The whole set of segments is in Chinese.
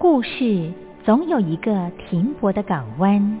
故事总有一个停泊的港湾。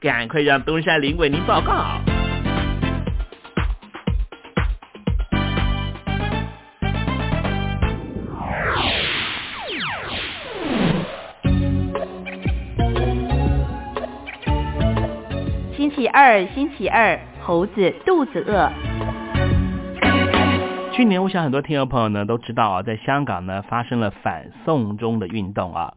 赶快让东山林为您报告。星期二，星期二，猴子肚子饿。去年，我想很多听友朋友呢都知道啊，在香港呢发生了反送中的运动啊。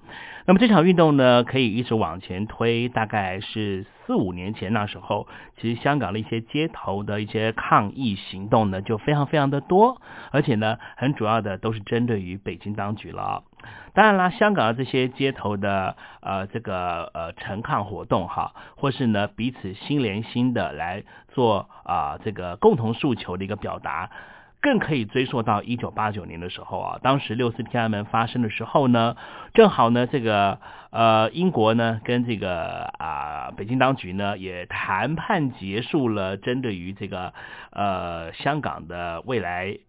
那么这场运动呢，可以一直往前推，大概是四五年前那时候，其实香港的一些街头的一些抗议行动呢，就非常非常的多，而且呢，很主要的都是针对于北京当局了。当然啦，香港的这些街头的呃这个呃陈抗活动哈，或是呢彼此心连心的来做啊这个共同诉求的一个表达。更可以追溯到一九八九年的时候啊，当时六四天安门发生的时候呢，正好呢这个呃英国呢跟这个啊北京当局呢也谈判结束了针对于这个呃香港的未来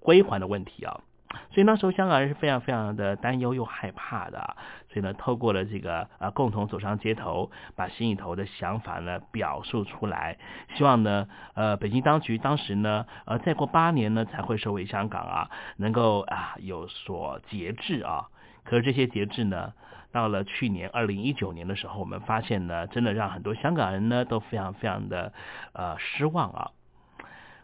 归还的问题啊。所以那时候香港人是非常非常的担忧又害怕的，所以呢，透过了这个呃共同走上街头，把心里头的想法呢表述出来，希望呢呃北京当局当时呢呃再过八年呢才会收回香港啊，能够啊有所节制啊。可是这些节制呢，到了去年二零一九年的时候，我们发现呢，真的让很多香港人呢都非常非常的呃失望啊。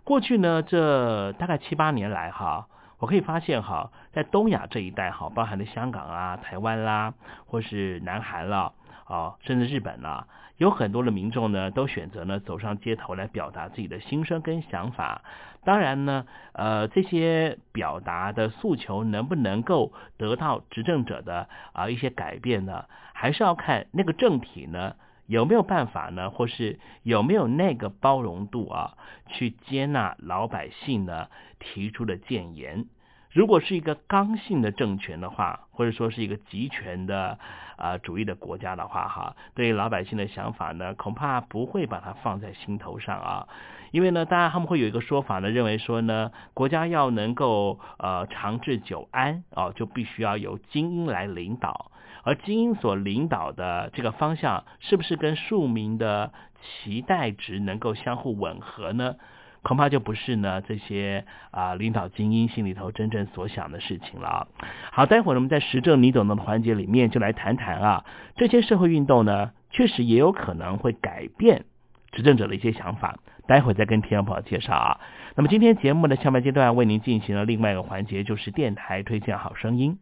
过去呢这大概七八年来哈。我可以发现哈，在东亚这一带哈，包含的香港啊、台湾啦，或是南韩啦，啊，甚至日本啦，有很多的民众呢，都选择呢走上街头来表达自己的心声跟想法。当然呢，呃，这些表达的诉求能不能够得到执政者的啊一些改变呢？还是要看那个政体呢有没有办法呢，或是有没有那个包容度啊，去接纳老百姓呢？提出的谏言，如果是一个刚性的政权的话，或者说是一个集权的啊主义的国家的话，哈，对于老百姓的想法呢，恐怕不会把它放在心头上啊。因为呢，当然他们会有一个说法呢，认为说呢，国家要能够呃长治久安啊，就必须要由精英来领导，而精英所领导的这个方向，是不是跟庶民的期待值能够相互吻合呢？恐怕就不是呢这些啊领导精英心里头真正所想的事情了。好，待会儿我们在实证你懂的环节里面就来谈谈啊，这些社会运动呢，确实也有可能会改变执政者的一些想法。待会儿再跟听众朋友介绍啊。那么今天节目的下半阶段为您进行了另外一个环节，就是电台推荐好声音。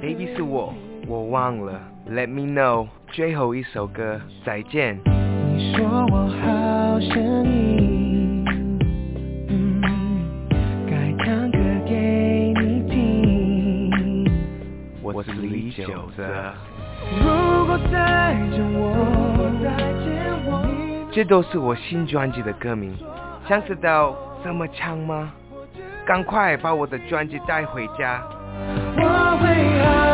Baby 是我，我忘了。Let me know，最后一首歌，再见。你说我好想你，嗯，该唱歌给你听。我是李玖哲。如果再见我，这都是我新专辑的歌名，想知道怎么唱吗？赶快把我的专辑带回家。我会好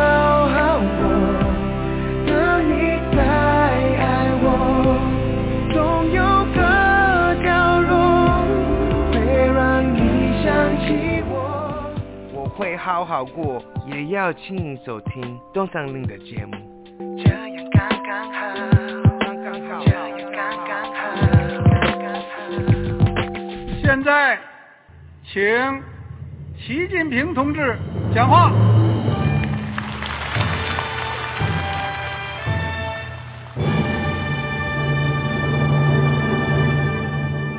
好好过，也要亲你收听东山林的节目。这样刚刚好，刚刚好，这样刚刚好，刚刚好。现在，请习近平同志讲话。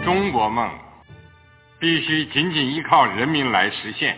中国梦必须紧紧依靠人民来实现。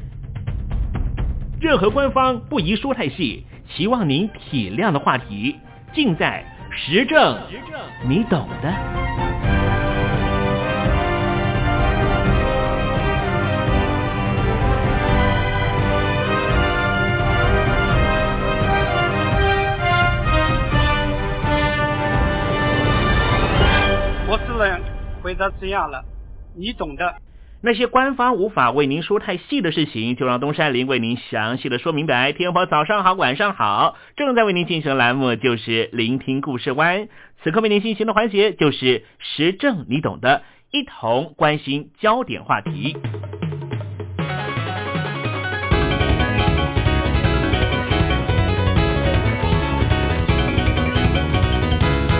任何官方不宜说太细，希望您体谅的话题，尽在实证，你懂的。我只能回答这样了，你懂的。那些官方无法为您说太细的事情，就让东山林为您详细的说明白。天婆早上好，晚上好，正在为您进行的栏目就是聆听故事湾。此刻为您进行的环节就是时政，你懂的，一同关心焦点话题。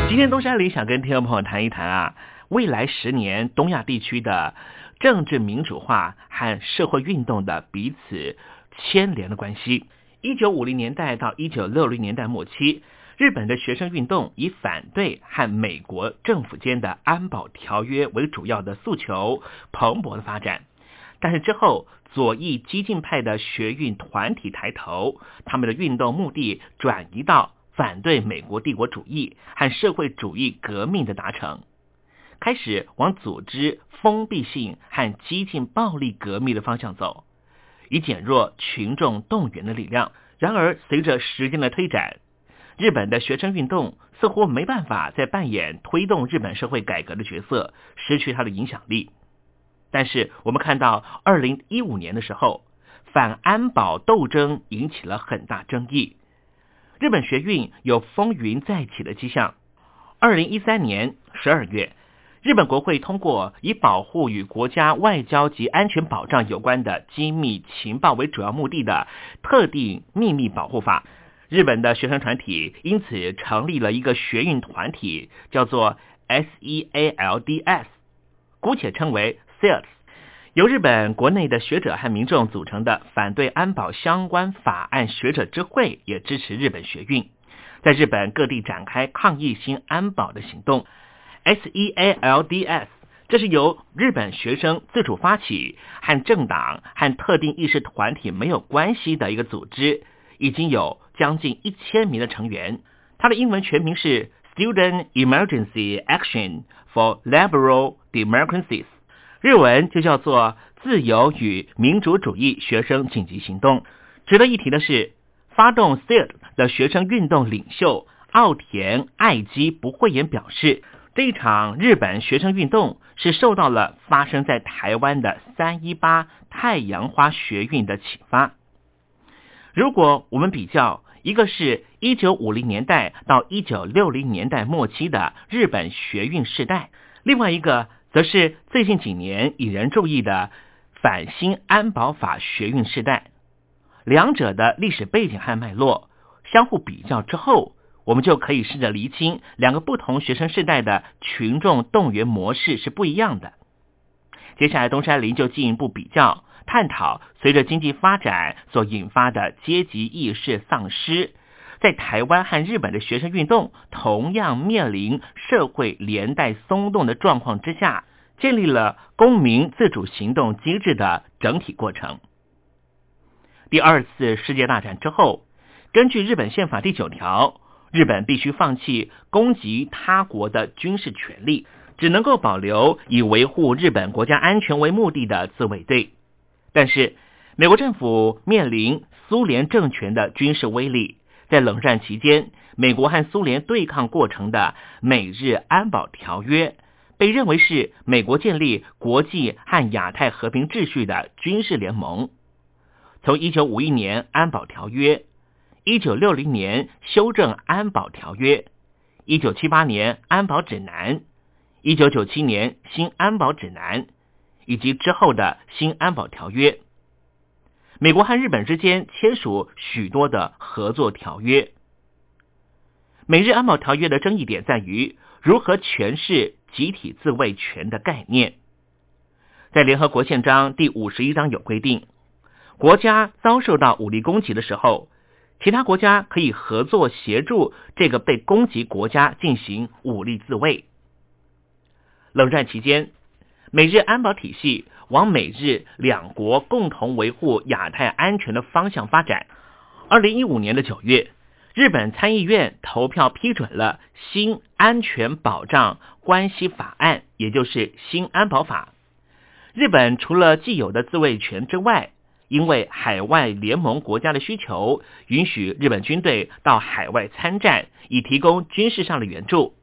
今天东山林想跟听众朋友谈一谈啊，未来十年东亚地区的政治民主化和社会运动的彼此牵连的关系。一九五零年代到一九六零年代末期，日本的学生运动以反对和美国政府间的安保条约为主要的诉求，蓬勃的发展。但是之后，左翼激进派的学运团体抬头，他们的运动目的转移到反对美国帝国主义和社会主义革命的达成，开始往组织封闭性和激进暴力革命的方向走，以减弱群众动员的力量。然而，随着时间的推展，日本的学生运动似乎没办法再扮演推动日本社会改革的角色，失去它的影响力。但是，我们看到二零一五年的时候，反安保斗争引起了很大争议。日本学运有风云再起的迹象。二零一三年十二月，日本国会通过以保护与国家外交及安全保障有关的机密情报为主要目的的特定秘密保护法。日本的学生团体因此成立了一个学运团体，叫做 SEALDS，姑且称为 SEALS。由日本国内的学者和民众组成的反对安保相关法案学者之会也支持日本学运，在日本各地展开抗议新安保的行动。SEALDS 这是由日本学生自主发起，和政党和特定意识团体没有关系的一个组织，已经有将近一千名的成员。它的英文全名是 Student Emergency Action for Liberal Democracies。日文就叫做自由与民主主义学生紧急行动。值得一提的是，发动 SEAL 的学生运动领袖奥田爱基不讳言表示，这场日本学生运动是受到了发生在台湾的三一八太阳花学运的启发。如果我们比较，一个是一九五零年代到一九六零年代末期的日本学运世代，另外一个。则是最近几年引人注意的反新安保法学运时代，两者的历史背景和脉络相互比较之后，我们就可以试着厘清两个不同学生世代的群众动员模式是不一样的。接下来，东山林就进一步比较探讨，随着经济发展所引发的阶级意识丧失。在台湾和日本的学生运动同样面临社会连带松动的状况之下，建立了公民自主行动机制的整体过程。第二次世界大战之后，根据日本宪法第九条，日本必须放弃攻击他国的军事权利，只能够保留以维护日本国家安全为目的的自卫队。但是，美国政府面临苏联政权的军事威力。在冷战期间，美国和苏联对抗过程的美日安保条约，被认为是美国建立国际和亚太和平秩序的军事联盟。从一九五一年安保条约、一九六零年修正安保条约、一九七八年安保指南、一九九七年新安保指南，以及之后的新安保条约。美国和日本之间签署许多的合作条约。美日安保条约的争议点在于如何诠释集体自卫权的概念。在联合国宪章第五十一章有规定，国家遭受到武力攻击的时候，其他国家可以合作协助这个被攻击国家进行武力自卫。冷战期间，美日安保体系往美日两国共同维护亚太安全的方向发展。二零一五年的九月，日本参议院投票批准了新安全保障关系法案，也就是新安保法。日本除了既有的自卫权之外，因为海外联盟国家的需求，允许日本军队到海外参战，以提供军事上的援助。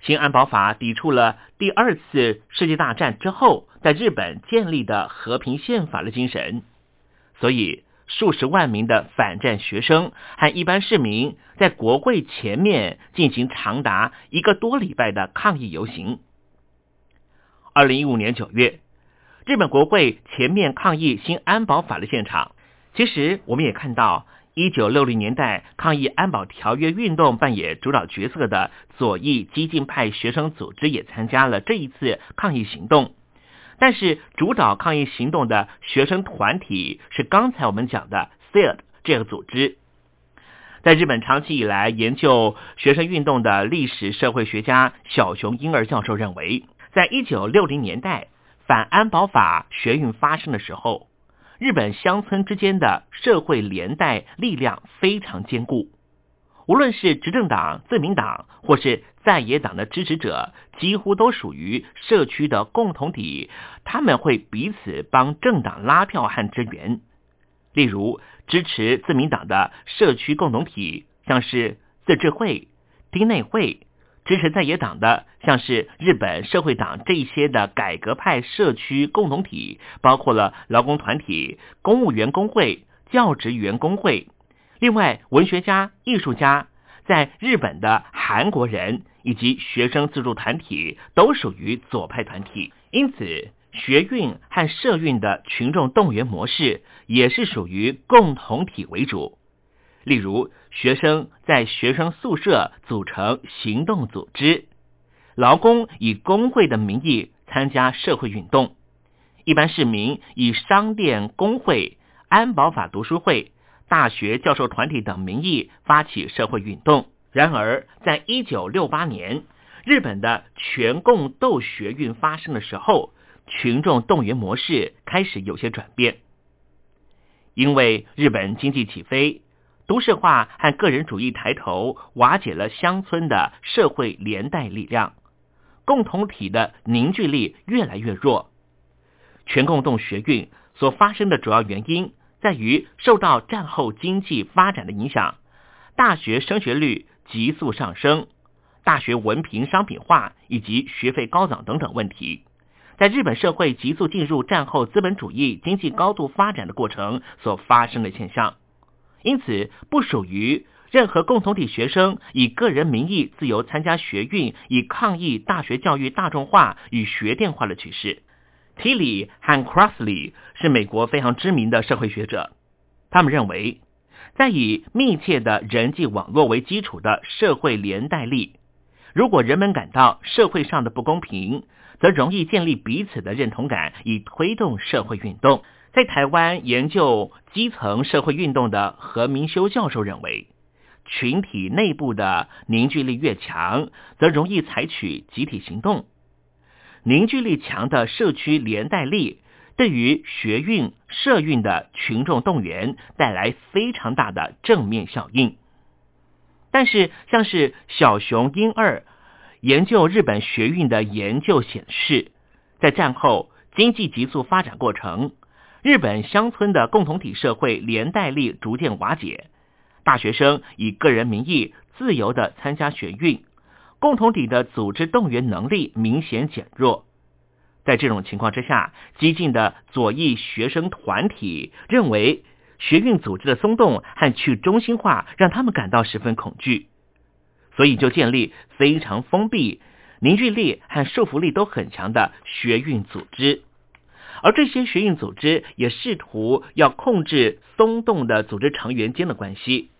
新安保法抵触了第二次世界大战之后在日本建立的和平宪法的精神，所以数十万名的反战学生和一般市民在国会前面进行长达一个多礼拜的抗议游行。二零一五年九月。日本国会前面抗议新安保法的现场，其实我们也看到，一九六零年代抗议安保条约运动扮演主导角色的左翼激进派学生组织也参加了这一次抗议行动。但是，主导抗议行动的学生团体是刚才我们讲的 SID 这个组织。在日本长期以来研究学生运动的历史社会学家小熊婴儿教授认为，在一九六零年代。反安保法学运发生的时候，日本乡村之间的社会连带力量非常坚固。无论是执政党自民党，或是在野党的支持者，几乎都属于社区的共同体。他们会彼此帮政党拉票和支援。例如，支持自民党的社区共同体，像是自治会、町内会。支持在野党的，像是日本社会党这一些的改革派社区共同体，包括了劳工团体、公务员工会、教职员工会。另外，文学家、艺术家，在日本的韩国人以及学生自助团体都属于左派团体。因此，学运和社运的群众动员模式也是属于共同体为主。例如，学生在学生宿舍组成行动组织，劳工以工会的名义参加社会运动，一般市民以商店工会、安保法读书会、大学教授团体等名义发起社会运动。然而，在一九六八年，日本的全共斗学运发生的时候，群众动员模式开始有些转变，因为日本经济起飞。都市化和个人主义抬头，瓦解了乡村的社会连带力量，共同体的凝聚力越来越弱。全共动学运所发生的主要原因，在于受到战后经济发展的影响，大学升学率急速上升，大学文凭商品化以及学费高涨等等问题，在日本社会急速进入战后资本主义经济高度发展的过程所发生的现象。因此，不属于任何共同体学生以个人名义自由参加学运，以抗议大学教育大众化与学电化的趋势。Tilly 和 Crossley 是美国非常知名的社会学者，他们认为，在以密切的人际网络为基础的社会连带力，如果人们感到社会上的不公平，则容易建立彼此的认同感，以推动社会运动。在台湾研究基层社会运动的何明修教授认为，群体内部的凝聚力越强，则容易采取集体行动。凝聚力强的社区连带力，对于学运、社运的群众动员带来非常大的正面效应。但是，像是小熊英二研究日本学运的研究显示，在战后经济急速发展过程。日本乡村的共同体社会连带力逐渐瓦解，大学生以个人名义自由的参加学运，共同体的组织动员能力明显减弱。在这种情况之下，激进的左翼学生团体认为学运组织的松动和去中心化让他们感到十分恐惧，所以就建立非常封闭、凝聚力和束缚力都很强的学运组织。而这些学运组织也试图要控制松动的组织成员间的关系，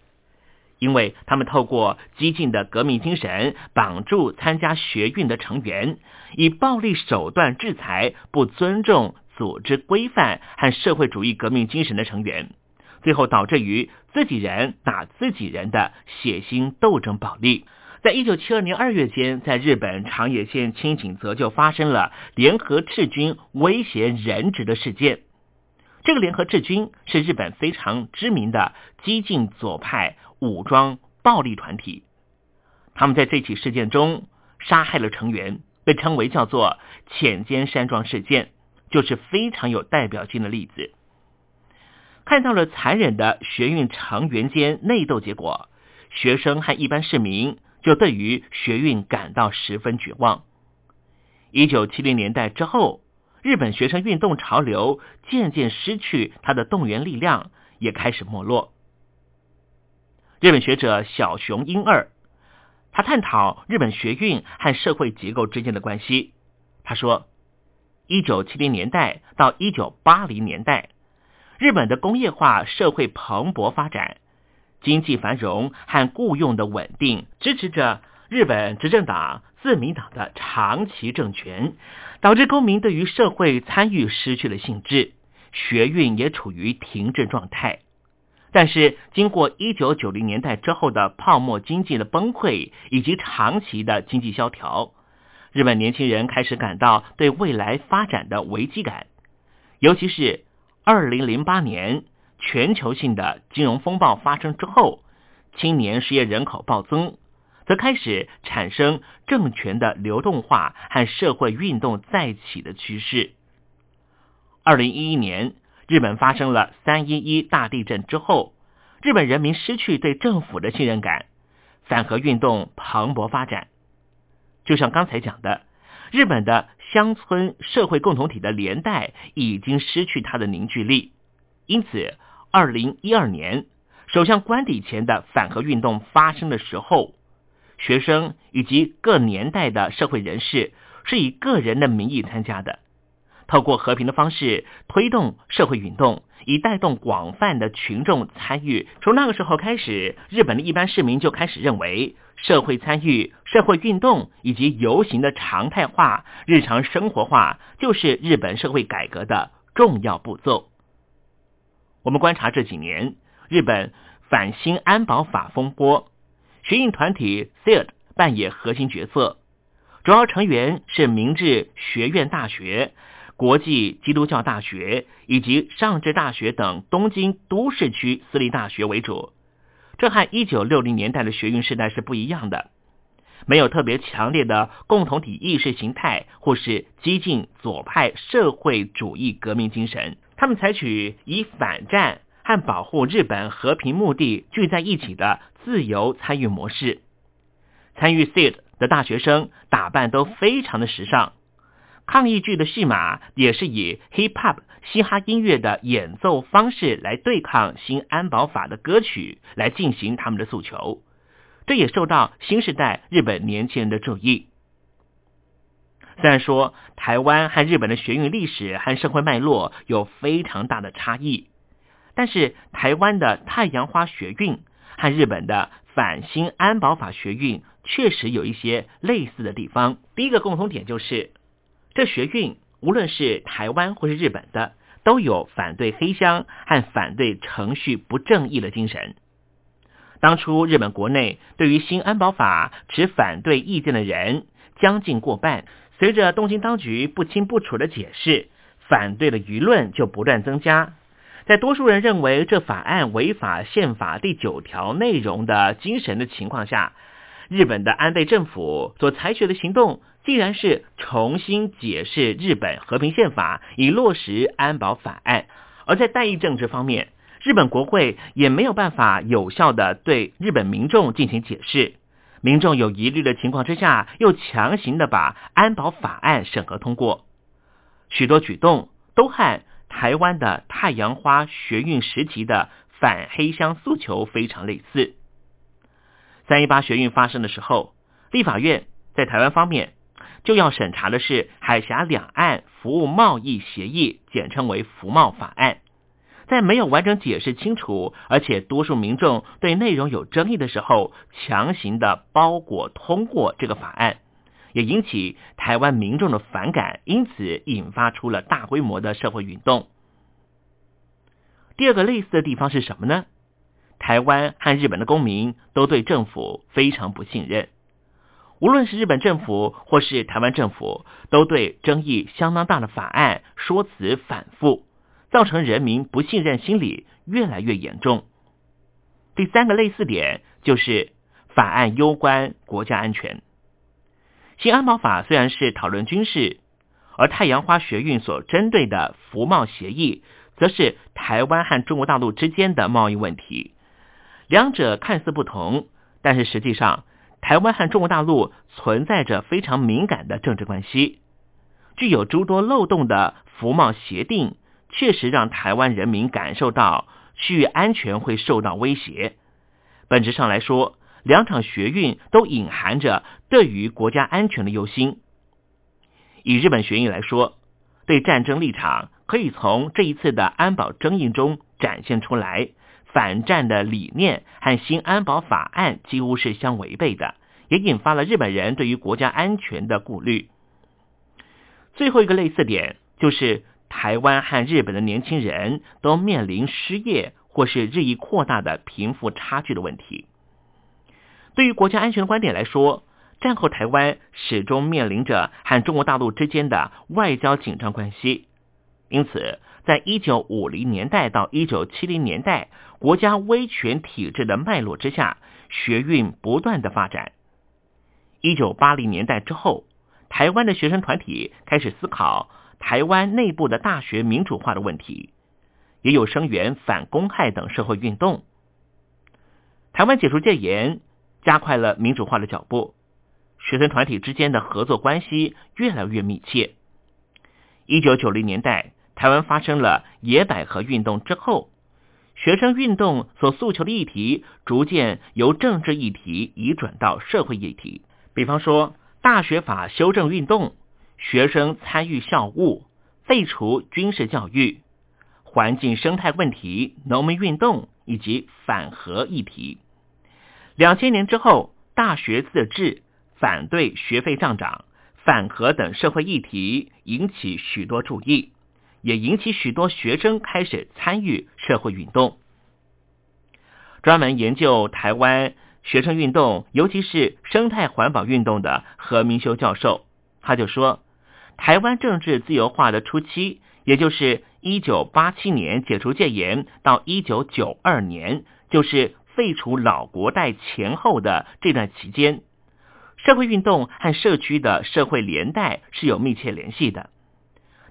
因为他们透过激进的革命精神绑住参加学运的成员，以暴力手段制裁不尊重组织规范和社会主义革命精神的成员，最后导致于自己人打自己人的血腥斗争暴力。在一九七二年二月间，在日本长野县清井泽就发生了联合赤军威胁人质的事件。这个联合赤军是日本非常知名的激进左派武装暴力团体，他们在这起事件中杀害了成员，被称为叫做“浅间山庄事件”，就是非常有代表性的例子。看到了残忍的学运成员间内斗结果，学生和一般市民就对于学运感到十分绝望。一九七零年代之后。日本学生运动潮流渐渐失去它的动员力量，也开始没落。日本学者小熊英二，他探讨日本学运和社会结构之间的关系。他说，一九七零年代到一九八零年代，日本的工业化社会蓬勃发展，经济繁荣和雇佣的稳定，支持着日本执政党自民党的长期政权。导致公民对于社会参与失去了兴致，学运也处于停滞状态。但是，经过一九九零年代之后的泡沫经济的崩溃以及长期的经济萧条，日本年轻人开始感到对未来发展的危机感。尤其是二零零八年全球性的金融风暴发生之后，青年失业人口暴增。则开始产生政权的流动化和社会运动再起的趋势。二零一一年，日本发生了三一一大地震之后，日本人民失去对政府的信任感，反核运动蓬勃发展。就像刚才讲的，日本的乡村社会共同体的连带已经失去它的凝聚力，因此，二零一二年首相官邸前的反核运动发生的时候。学生以及各年代的社会人士是以个人的名义参加的，透过和平的方式推动社会运动，以带动广泛的群众参与。从那个时候开始，日本的一般市民就开始认为，社会参与、社会运动以及游行的常态化、日常生活化，就是日本社会改革的重要步骤。我们观察这几年日本反新安保法风波。学运团体 SED 扮演核心角色，主要成员是明治学院大学、国际基督教大学以及上智大学等东京都市区私立大学为主。这和一九六零年代的学运时代是不一样的，没有特别强烈的共同体意识形态或是激进左派社会主义革命精神，他们采取以反战。和保护日本和平目的聚在一起的自由参与模式，参与 SID 的大学生打扮都非常的时尚，抗议剧的戏码也是以 Hip Hop 嘻哈音乐的演奏方式来对抗新安保法的歌曲来进行他们的诉求，这也受到新时代日本年轻人的注意。虽然说台湾和日本的学运历史和社会脉络有非常大的差异。但是台湾的太阳花学运和日本的反新安保法学运确实有一些类似的地方。第一个共同点就是，这学运无论是台湾或是日本的，都有反对黑箱和反对程序不正义的精神。当初日本国内对于新安保法持反对意见的人将近过半，随着东京当局不清不楚的解释，反对的舆论就不断增加。在多数人认为这法案违法宪法第九条内容的精神的情况下，日本的安倍政府所采取的行动，竟然是重新解释日本和平宪法，以落实安保法案。而在代议政治方面，日本国会也没有办法有效的对日本民众进行解释，民众有疑虑的情况之下，又强行的把安保法案审核通过，许多举动都和。台湾的太阳花学运时期的反黑箱诉求非常类似。三一八学运发生的时候，立法院在台湾方面就要审查的是海峡两岸服务贸易协议，简称为服贸法案。在没有完整解释清楚，而且多数民众对内容有争议的时候，强行的包裹通过这个法案，也引起台湾民众的反感，因此引发出了大规模的社会运动。第二个类似的地方是什么呢？台湾和日本的公民都对政府非常不信任，无论是日本政府或是台湾政府，都对争议相当大的法案说辞反复，造成人民不信任心理越来越严重。第三个类似点就是法案攸关国家安全。新安保法虽然是讨论军事，而太阳花学运所针对的服贸协议，则是台湾和中国大陆之间的贸易问题。两者看似不同，但是实际上，台湾和中国大陆存在着非常敏感的政治关系。具有诸多漏洞的服贸协定，确实让台湾人民感受到区域安全会受到威胁。本质上来说，两场学运都隐含着对于国家安全的忧心。以日本学运来说，对战争立场可以从这一次的安保争议中展现出来。反战的理念和新安保法案几乎是相违背的，也引发了日本人对于国家安全的顾虑。最后一个类似点就是台湾和日本的年轻人都面临失业或是日益扩大的贫富差距的问题。对于国家安全的观点来说，战后台湾始终面临着和中国大陆之间的外交紧张关系，因此。在一九五零年代到一九七零年代，国家威权体制的脉络之下，学运不断的发展。一九八零年代之后，台湾的学生团体开始思考台湾内部的大学民主化的问题，也有声援反公害等社会运动。台湾解除戒严，加快了民主化的脚步，学生团体之间的合作关系越来越密切。一九九零年代。台湾发生了野百合运动之后，学生运动所诉求的议题逐渐由政治议题移转到社会议题。比方说，大学法修正运动、学生参与校务、废除军事教育、环境生态问题、农民运动以及反核议题。两千年之后，大学自治、反对学费上涨、反核等社会议题引起许多注意。也引起许多学生开始参与社会运动。专门研究台湾学生运动，尤其是生态环保运动的何明修教授，他就说，台湾政治自由化的初期，也就是一九八七年解除戒严到一九九二年，就是废除老国代前后的这段期间，社会运动和社区的社会连带是有密切联系的。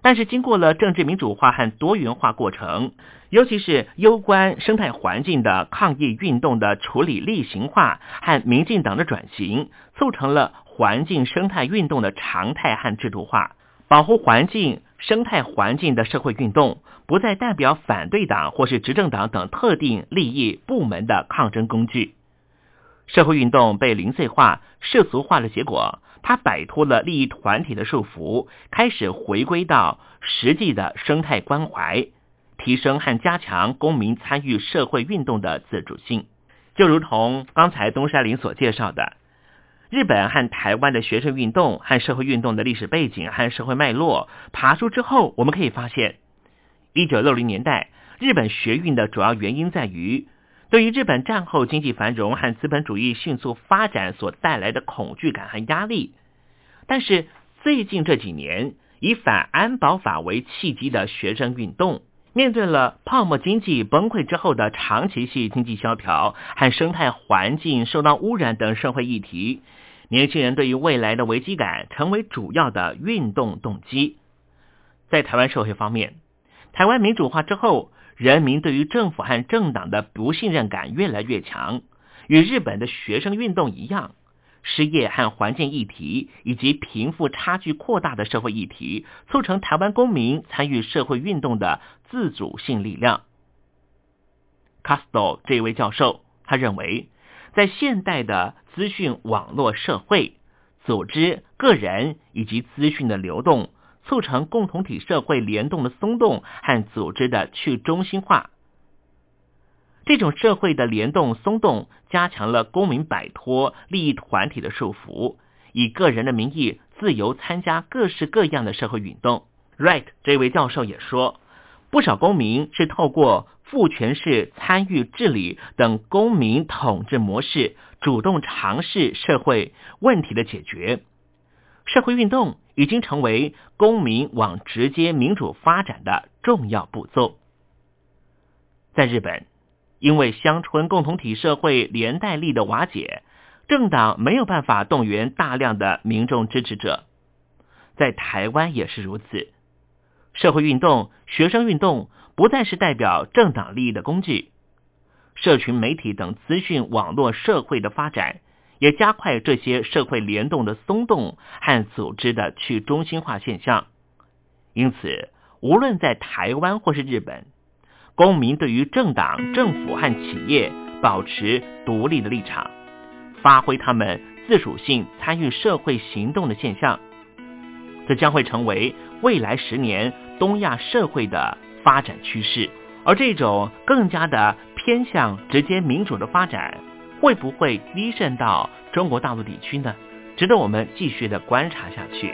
但是经过了政治民主化和多元化过程，尤其是攸关生态环境的抗议运动的处理例行化和民进党的转型，促成了环境生态运动的常态和制度化。保护环境、生态环境的社会运动，不再代表反对党或是执政党等特定利益部门的抗争工具。社会运动被零碎化、世俗化的结果。它摆脱了利益团体的束缚，开始回归到实际的生态关怀，提升和加强公民参与社会运动的自主性。就如同刚才东山林所介绍的，日本和台湾的学生运动和社会运动的历史背景和社会脉络爬出之后，我们可以发现，一九六零年代日本学运的主要原因在于。对于日本战后经济繁荣和资本主义迅速发展所带来的恐惧感和压力，但是最近这几年以反安保法为契机的学生运动，面对了泡沫经济崩溃之后的长期性经济萧条和生态环境受到污染等社会议题，年轻人对于未来的危机感成为主要的运动动机。在台湾社会方面，台湾民主化之后。人民对于政府和政党的不信任感越来越强，与日本的学生运动一样，失业和环境议题以及贫富差距扩大的社会议题，促成台湾公民参与社会运动的自主性力量。卡斯多这位教授，他认为，在现代的资讯网络社会，组织、个人以及资讯的流动，促成共同体社会联动的松动和组织的去中心化。这种社会的联动松动，加强了公民摆脱利益团体的束缚，以个人的名义自由参加各式各样的社会运动。Right，这位教授也说，不少公民是透过父权式参与治理等公民统治模式，主动尝试社会问题的解决。社会运动已经成为公民往直接民主发展的重要步骤。在日本，因为乡村共同体社会连带力的瓦解，政党没有办法动员大量的民众支持者。在台湾也是如此，社会运动、学生运动不再是代表政党利益的工具。社群媒体等资讯网络社会的发展。也加快这些社会联动的松动和组织的去中心化现象。因此，无论在台湾或是日本，公民对于政党、政府和企业保持独立的立场，发挥他们自主性参与社会行动的现象，这将会成为未来十年东亚社会的发展趋势。而这种更加的偏向直接民主的发展。会不会逼渗到中国大陆地区呢？值得我们继续的观察下去。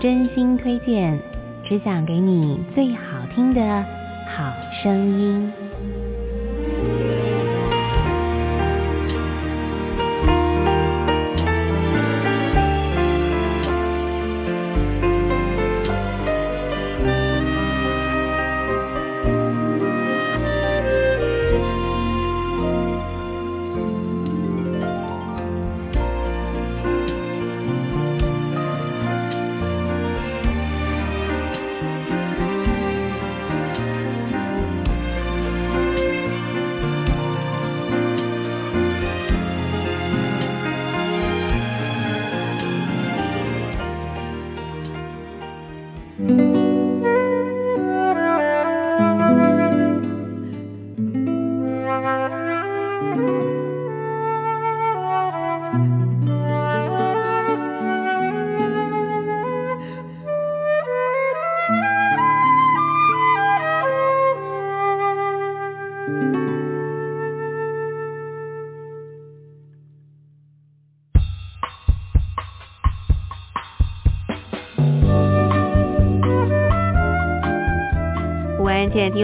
真心推荐，只想给你最好听的好声音。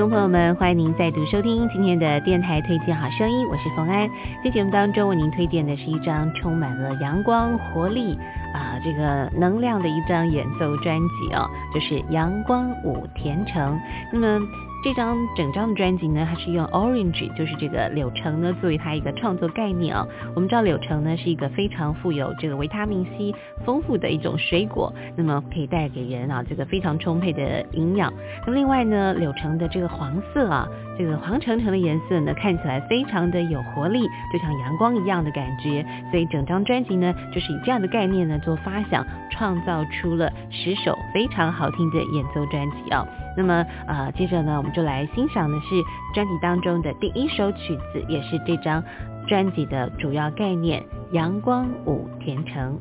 众朋友们，欢迎您再度收听今天的电台推荐好声音，我是冯安。在节目当中为您推荐的是一张充满了阳光、活力啊、这个能量的一张演奏专辑哦，就是《阳光舞甜橙》。那么这张整张的专辑呢，它是用 orange，就是这个柳橙呢，作为它一个创作概念啊。我们知道柳橙呢是一个非常富有这个维他命 C 丰富的一种水果，那么可以带给人啊这个非常充沛的营养。那么另外呢，柳橙的这个黄色啊，这个黄橙橙的颜色呢，看起来非常的有活力，就像阳光一样的感觉。所以整张专辑呢，就是以这样的概念呢做发想，创造出了十首非常好听的演奏专辑啊。那么呃，接着呢，我们就来欣赏的是专辑当中的第一首曲子，也是这张专辑的主要概念《阳光舞甜橙》。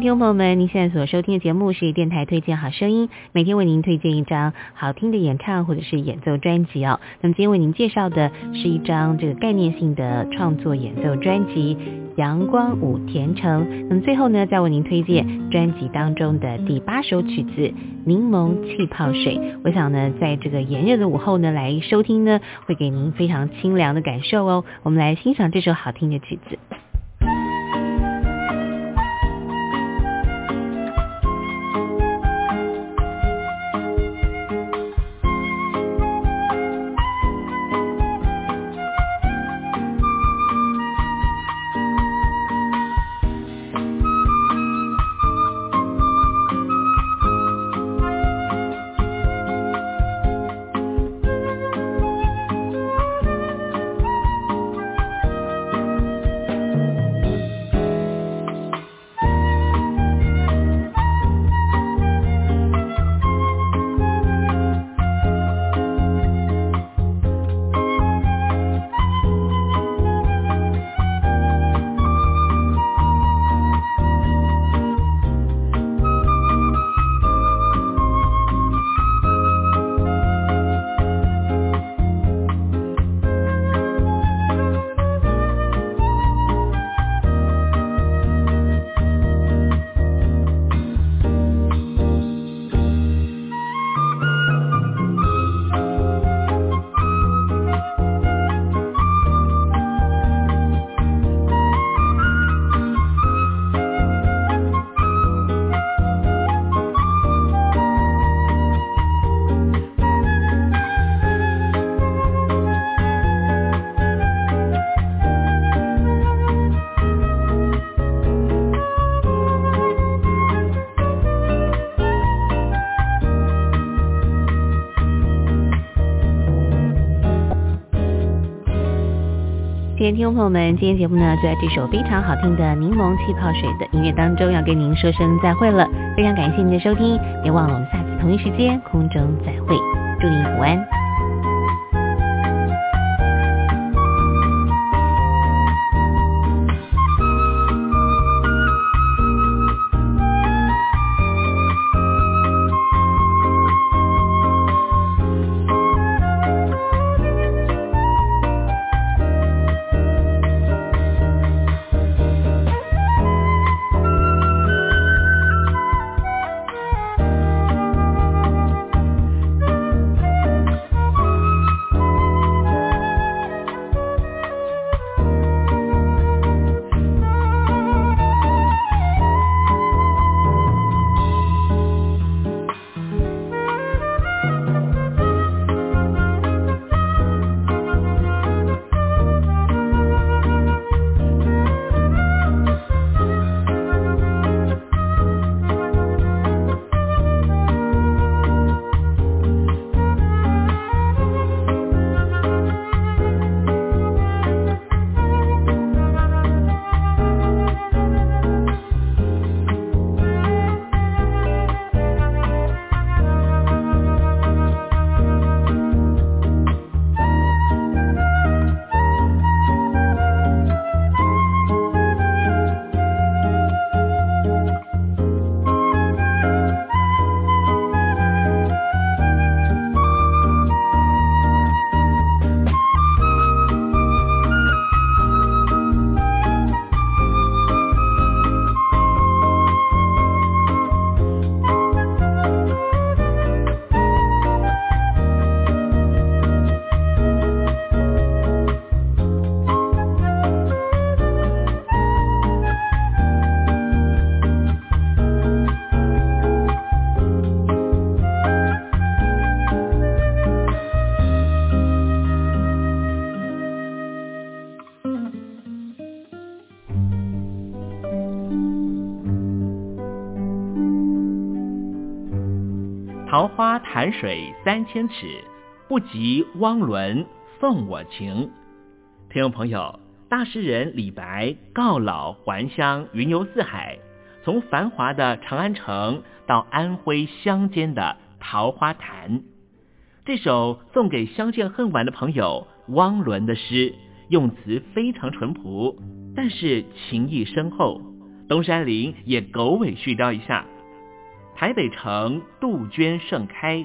听众朋友们，您现在所收听的节目是电台推荐好声音，每天为您推荐一张好听的演唱或者是演奏专辑哦。那么今天为您介绍的是一张这个概念性的创作演奏专辑《阳光舞甜橙》。那么最后呢，再为您推荐专辑当中的第八首曲子《柠檬气泡水》。我想呢，在这个炎热的午后呢，来收听呢，会给您非常清凉的感受哦。我们来欣赏这首好听的曲子。亲爱的听众朋友们，今天节目呢就在这首非常好听的《柠檬气泡水》的音乐当中，要跟您说声再会了。非常感谢您的收听，别忘了我们下次同一时间空中再会，祝您午安。三千尺，不及汪伦送我情。听众朋友，大诗人李白告老还乡，云游四海，从繁华的长安城到安徽乡间的桃花潭。这首送给相见恨晚的朋友汪伦的诗，用词非常淳朴，但是情意深厚。东山林也狗尾续貂一下。台北城杜鹃盛开，